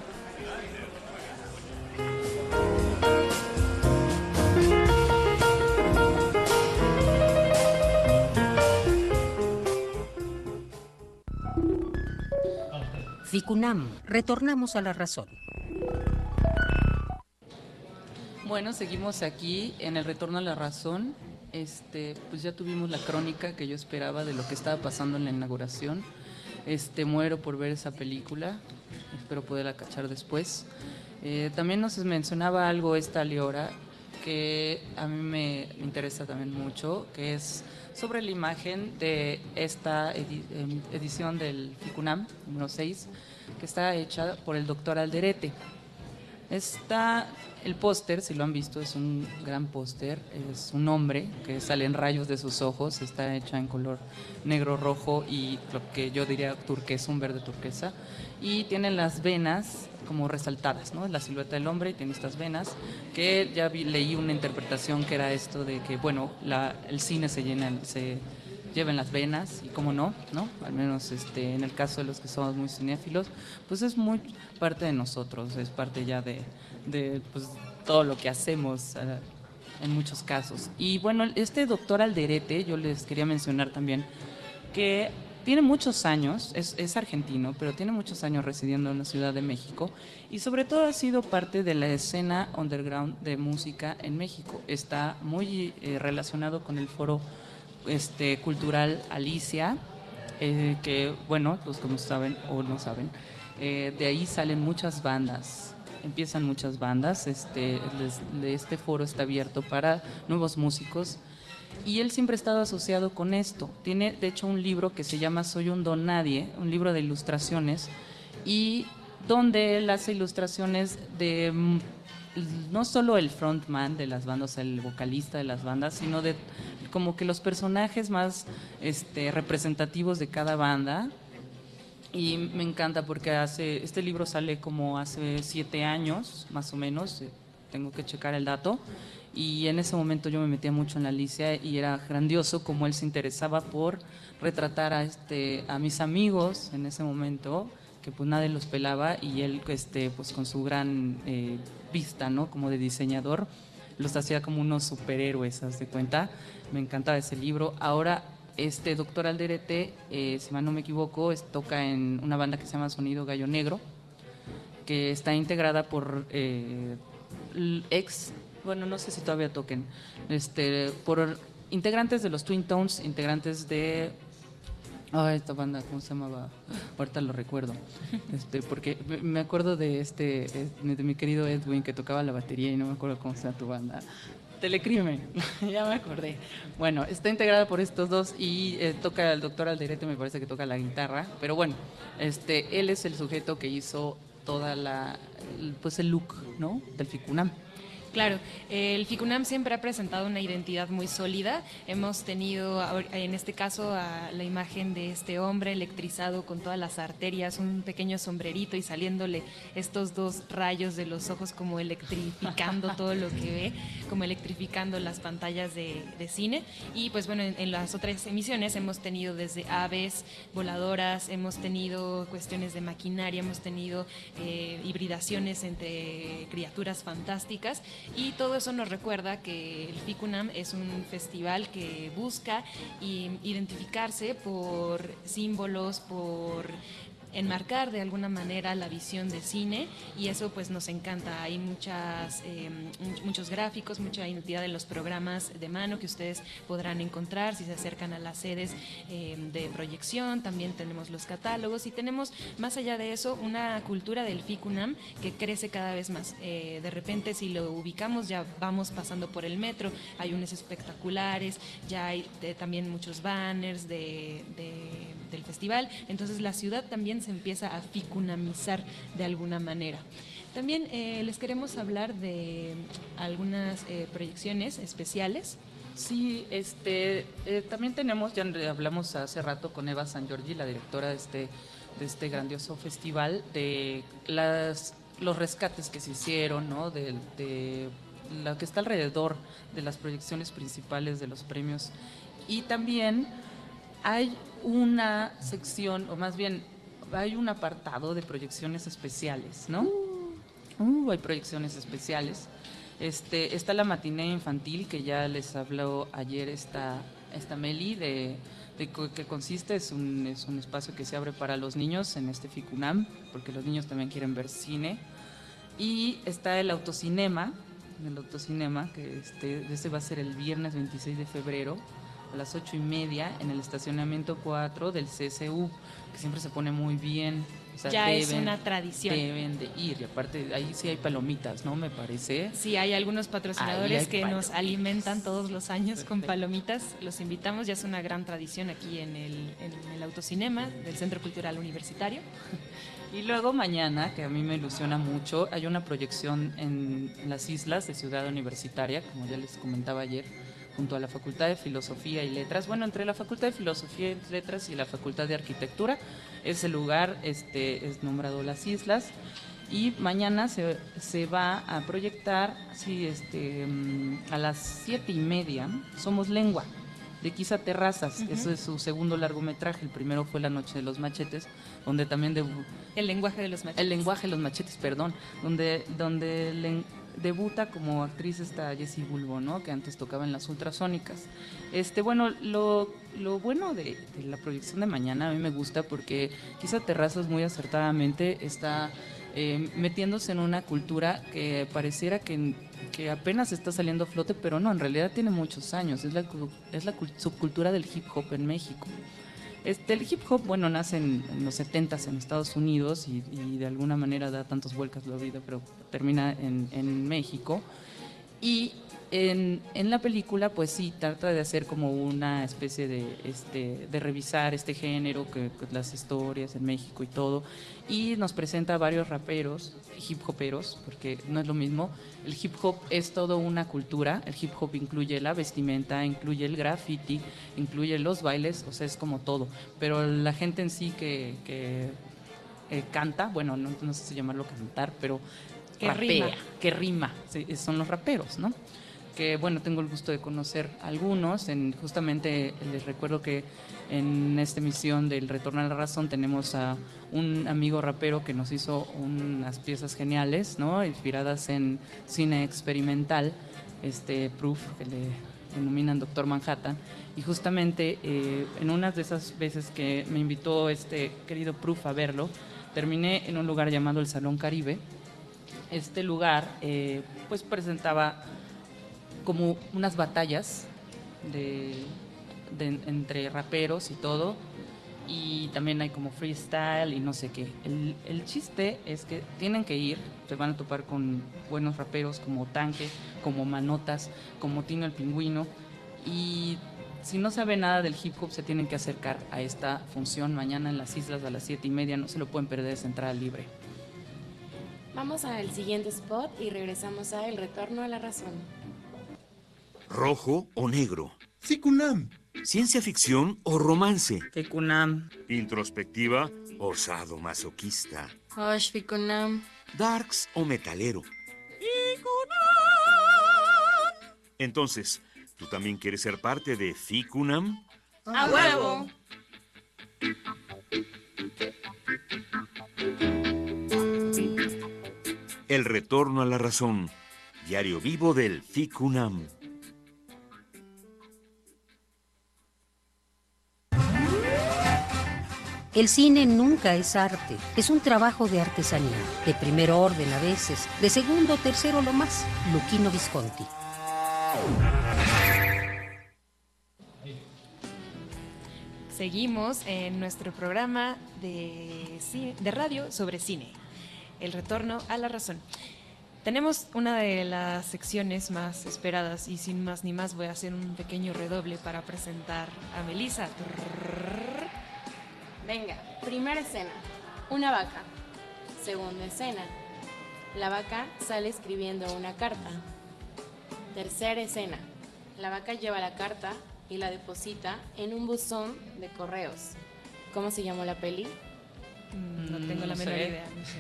Ficunam, retornamos a la razón. Bueno, seguimos aquí en el retorno a la razón. Este, pues ya tuvimos la crónica que yo esperaba de lo que estaba pasando en la inauguración. Este, muero por ver esa película. Espero poderla cachar después. Eh, también nos mencionaba algo esta Leora que a mí me interesa también mucho, que es sobre la imagen de esta em, edición del FICUNAM número 6, que está hecha por el doctor Alderete. Está el póster, si lo han visto, es un gran póster. Es un hombre que salen rayos de sus ojos. Está hecha en color negro, rojo y lo que yo diría turquesa, un verde turquesa. Y tiene las venas como resaltadas, ¿no? La silueta del hombre y tiene estas venas. Que ya vi- leí una interpretación que era esto de que, bueno, el cine se llena, se lleva en las venas y cómo no, ¿no? Al menos este, en el caso de los que somos muy cinéfilos, pues es muy parte de nosotros, es parte ya de, de, pues, todo lo que hacemos eh, en muchos casos. Y bueno, este doctor Alderete, yo les quería mencionar también que tiene muchos años, es, es argentino, pero tiene muchos años residiendo en la Ciudad de México y sobre todo ha sido parte de la escena underground de música en México. Está muy eh, relacionado con el foro este, cultural Alicia, eh, que bueno, los que no saben o no saben, eh, de ahí salen muchas bandas, empiezan muchas bandas, este, les- este foro está abierto para nuevos músicos y él siempre ha estado asociado con esto. Tiene de hecho un libro que se llama Soy un don nadie, un libro de ilustraciones y donde él hace ilustraciones de no solo el frontman de las bandas, el vocalista de las bandas, sino de como que los personajes más este, representativos de cada banda. Y me encanta porque hace este libro sale como hace siete años, más o menos. eh, Tengo que checar el dato. Y en ese momento yo me metía mucho en la Alicia y era grandioso como él se interesaba por retratar a este a mis amigos en ese momento que pues nadie los pelaba y él este pues con su gran eh, vista no como de diseñador los hacía como unos superhéroes haz de cuenta. Me encantaba ese libro. Ahora este doctor Alderete eh, si mal no me equivoco toca en una banda que se llama Sonido Gallo Negro que está integrada por eh, ex, bueno, no sé si todavía toquen, este, por integrantes de los Twin Tones, integrantes de Ah, esta banda, ¿cómo se llamaba? Ahorita lo recuerdo. Este, porque me- acuerdo de este, eh, de mi querido Edwin que tocaba la batería y no me acuerdo cómo se llama tu banda. Telecrimen, ya me acordé. Bueno, está integrada por estos dos y eh, toca el doctor Alderete, me parece que toca la guitarra, pero bueno, este, él es el sujeto que hizo toda la, pues el look, ¿no? Del Ficunam. Claro, el FICUNAM siempre ha presentado una identidad muy sólida. Hemos tenido, en este caso, la imagen de este hombre electrizado con todas las arterias, un pequeño sombrerito y saliéndole estos dos rayos de los ojos como electrificando todo lo que ve, como electrificando las pantallas de, cine. Y pues bueno, en, en las otras emisiones hemos tenido desde aves voladoras, hemos tenido cuestiones de maquinaria, hemos tenido eh, hibridaciones entre criaturas fantásticas y todo eso nos recuerda que el FICUNAM es un festival que busca identificarse por símbolos, por enmarcar de alguna manera la visión de cine y eso pues nos encanta. Hay muchas, eh, much- muchos gráficos, mucha identidad en los programas de mano que ustedes podrán encontrar si se acercan a las sedes eh, de proyección. También tenemos los catálogos y tenemos más allá de eso una cultura del FICUNAM que crece cada vez más. Eh, de repente si lo ubicamos ya vamos pasando por el metro, hay unos espectaculares, ya hay también muchos banners de- del festival, entonces la ciudad también se empieza a ficunamizar de alguna manera. También eh, les queremos hablar de algunas eh, proyecciones especiales. Sí, este, eh, también tenemos, ya hablamos hace rato con Eva San Giorgi, la directora de este, de este grandioso festival, de las, los rescates que se hicieron, ¿no? de, de lo que está alrededor de las proyecciones principales de los premios. Y también hay una sección, o más bien, hay un apartado de proyecciones especiales, ¿no? Uh, hay proyecciones especiales. Este, está la matiné infantil que ya les habló ayer esta, esta Meli de, de que consiste, es un, es un espacio que se abre para los niños en este FICUNAM, porque los niños también quieren ver cine. Y está el autocinema, el autocinema, que este, este va a ser el viernes 26 de febrero a las ocho y media en el estacionamiento 4 del CCU, que siempre se pone muy bien. O sea, Ya es una tradición. Deben de ir, y aparte ahí sí hay palomitas, ¿no? Me parece. Sí, hay algunos patrocinadores hay que nos palomitas. alimentan todos los años con palomitas. Los invitamos, ya es una gran tradición aquí en el, en el autocinema del Centro Cultural Universitario. Y luego mañana, que a mí me ilusiona mucho, hay una proyección en, en las islas de Ciudad Universitaria, como ya les comentaba ayer, junto a la Facultad de Filosofía y Letras. Bueno, entre la Facultad de Filosofía y Letras y la Facultad de Arquitectura, ese lugar este, es nombrado Las Islas. Y mañana se, se va a proyectar sí, este, mm, a las siete y media, Somos Lengua, de Quizá Terrazas. Ujú. Ese es su segundo largometraje. El primero fue La Noche de los Machetes, donde también debu- El lenguaje de los machetes. el lenguaje de los machetes, perdón, donde, donde debuta como actriz esta Jessie Bulbo, ¿no? Que antes tocaba en las ultrasónicas. Este, bueno, lo, lo bueno de, la proyección de mañana a mí me gusta porque quizá Terrazas muy acertadamente está eh, metiéndose en una cultura que pareciera que, que apenas está saliendo a flote, pero no, en realidad tiene muchos años. Es la, es la cul- subcultura del hip hop en México. Este, el hip hop, bueno, nace en, los 70s en Estados Unidos y, de alguna manera da tantas vueltas la vida, pero termina en, en México. Y en, en la película, pues sí, trata de hacer como una especie de, este, de revisar este género, que, que las historias en México y todo. Y nos presenta varios raperos, hip hoperos, porque no es lo mismo. El hip hop es toda una cultura. El hip hop incluye la vestimenta, incluye el graffiti, incluye los bailes, o sea, es como todo. Pero la gente en sí que, que eh, canta, bueno, no, no sé si llamarlo cantar, pero Que rapea, rima. que rima, sí, son los raperos, ¿no? Que bueno, tengo el gusto de conocer algunos. En, justamente les recuerdo que en esta emisión del Retorno a la Razón tenemos a un amigo rapero que nos hizo unas piezas geniales, ¿no? Inspiradas en cine experimental, este Proof, que le denominan Doctor Manhattan. Y justamente eh, en una de esas veces que me invitó este querido Proof a verlo, terminé en un lugar llamado el Salón Caribe. Este lugar eh, pues presentaba como unas batallas de, entre raperos y todo. Y también hay como freestyle y no sé qué. El, el chiste es que tienen que ir, se van a topar con buenos raperos como Tanque, como Manotas, como Tino el Pingüino. Y si no saben nada del hip hop, se tienen que acercar a esta función mañana en las islas a las siete y media. No se lo pueden perder, es entrada libre. Vamos al siguiente spot y regresamos a El Retorno a la Razón. ¿Rojo o negro? Ficunam. ¿Ciencia ficción o romance? Ficunam. ¿Introspectiva o sadomasoquista? Osh, Ficunam. ¿Darks o metalero? Entonces, ¿tú también quieres ser parte de Ficunam? ¡A huevo! El retorno a la razón. Diario vivo del Ficunam. El cine nunca es arte, es un trabajo de artesanía, de primer orden a veces, de segundo o tercero lo más. Luquino Visconti. Seguimos en nuestro programa de, de radio sobre cine, El Retorno a la Razón. Tenemos una de las secciones más esperadas y sin más ni más voy a hacer un pequeño redoble para presentar a Melissa. Venga, primera escena. Una vaca. Segunda escena. La vaca sale escribiendo una carta. Tercera escena. La vaca lleva la carta y la deposita en un buzón de correos. ¿Cómo se llamó la peli? No tengo la no menor sé. idea. no sé.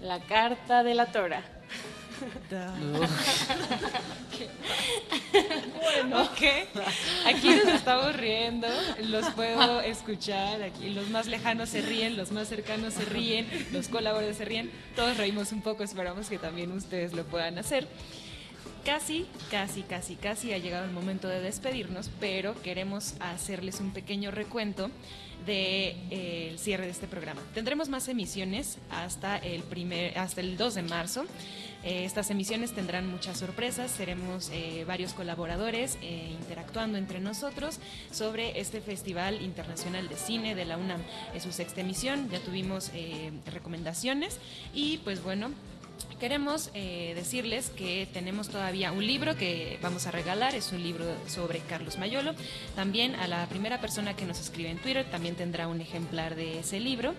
La carta de la Tora. Bueno, ok. Aquí nos estamos riendo, los puedo escuchar, aquí los más lejanos se ríen, los más cercanos se ríen, los colaboradores se ríen, todos reímos un poco, esperamos que también ustedes lo puedan hacer. casi, casi, casi, casi ha llegado el momento de despedirnos, pero queremos hacerles un pequeño recuento del de, eh, cierre de este programa. Tendremos más emisiones hasta el, primer, hasta el 2 de marzo. Eh, estas emisiones tendrán muchas sorpresas, seremos eh, varios colaboradores eh, interactuando entre nosotros sobre este Festival Internacional de Cine de la UNAM. Es su sexta emisión, ya tuvimos eh, recomendaciones y pues bueno, Queremos eh, decirles que tenemos todavía un libro que vamos a regalar, es un libro sobre Carlos Mayolo. También a la primera persona que nos escribe en Twitter también tendrá un ejemplar de ese libro.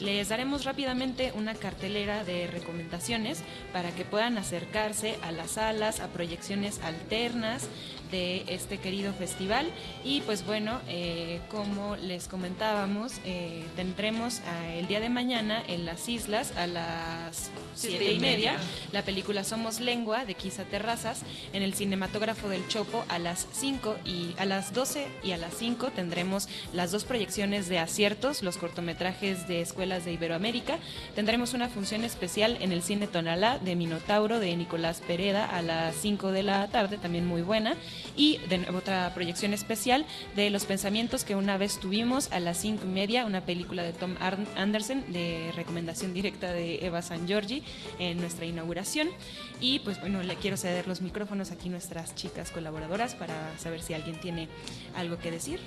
Les daremos rápidamente una cartelera de recomendaciones para que puedan acercarse a las salas, a proyecciones alternas de este querido festival. Y pues bueno, eh, como les comentábamos, eh, tendremos eh, el día de mañana en las islas a las siete y media la película Somos Lengua de Quisa Terrazas en el cinematógrafo del Chopo a las 5 y a las 12 y a las 5 tendremos las dos proyecciones de aciertos, los cortometrajes de escuelas de Iberoamérica. Tendremos una función especial en el cine Tonalá de Minotauro de Nicolás Pereda a las 5 de la tarde, también muy buena. Y de nuevo otra proyección especial de Los Pensamientos que una vez tuvimos a las 5 y media, una película de Tom Anderson de recomendación directa de Eva San Giorgi en nuestra inauguración. Y pues bueno, le quiero ceder los micrófonos aquí a nuestras chicas colaboradoras para saber si alguien tiene algo que decir.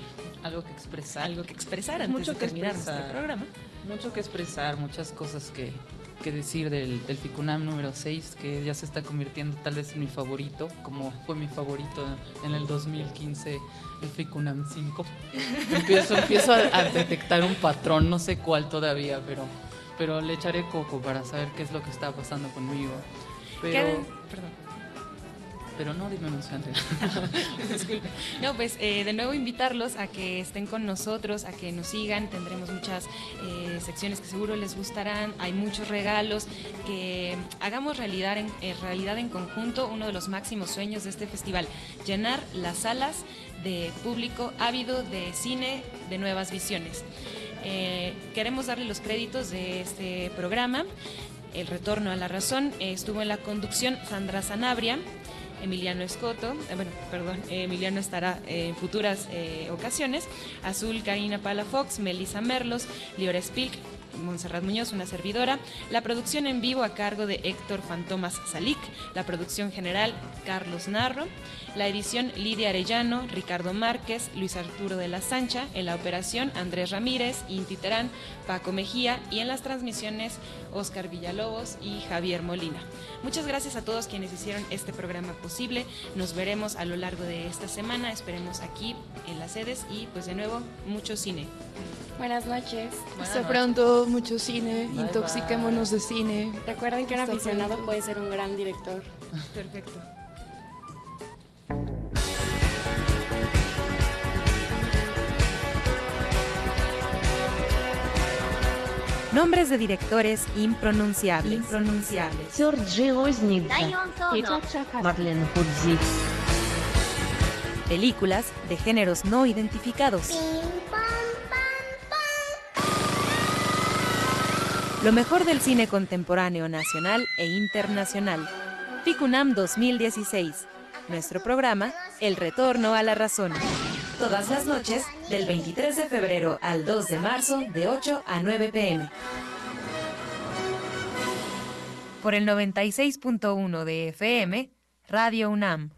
Algo que expresar. Algo que expresar antes Mucho de que terminar expresar. nuestro programa. Mucho que expresar, muchas cosas que, que decir del, del FICUNAM número 6, que ya se está convirtiendo tal vez en mi favorito, como fue mi favorito en el 2015, el FICUNAM 5. Empiezo, empiezo a, a detectar un patrón, no sé cuál todavía, pero, pero le echaré coco para saber qué es lo que está pasando conmigo. Pero, perdón. Pero no, dime emocionante. Disculpe. No, pues eh, de nuevo invitarlos a que estén con nosotros, a que nos sigan. Tendremos muchas eh, secciones que seguro les gustarán. Hay muchos regalos. Que hagamos realidad en, eh, realidad en conjunto uno de los máximos sueños de este festival: llenar las salas de público ávido de cine de nuevas visiones. Queremos darle los créditos de este programa. El retorno a la razón estuvo en la conducción Sandra Sanabria, Emiliano Escoto, eh, bueno, perdón, eh, Emiliano estará eh, en futuras ocasiones, Azul Karina Palafox, Melissa Merlos, Liora Spilk, Montserrat Muñoz, una servidora, la producción en vivo a cargo de Héctor Fantomas Salic, la producción general Carlos Narro, la edición Lidia Arellano, Ricardo Márquez, Luis Arturo de la Sancha, en la operación Andrés Ramírez, Inti Terán, Paco Mejía. Y en las transmisiones Oscar Villalobos y Javier Molina. Muchas gracias a todos quienes hicieron este programa posible. Nos veremos a lo largo de esta semana, esperemos aquí en las sedes. Y pues de nuevo mucho cine. Buenas noches. Hasta pronto, mucho cine, Bye, intoxiquémonos de cine. Recuerden que un Hasta aficionado pronto. puede ser un gran director. Perfecto. Nombres de directores impronunciables. Impronunciables. Sergei Marlene Hudzi. Películas de géneros no identificados. Lo mejor del cine contemporáneo nacional e internacional. FICUNAM 2016. Nuestro programa, El Retorno a la Razón. Todas las noches, del 23 de febrero al 2 de marzo, de 8 a 9 pm. Por el 96.1 de FM, Radio UNAM.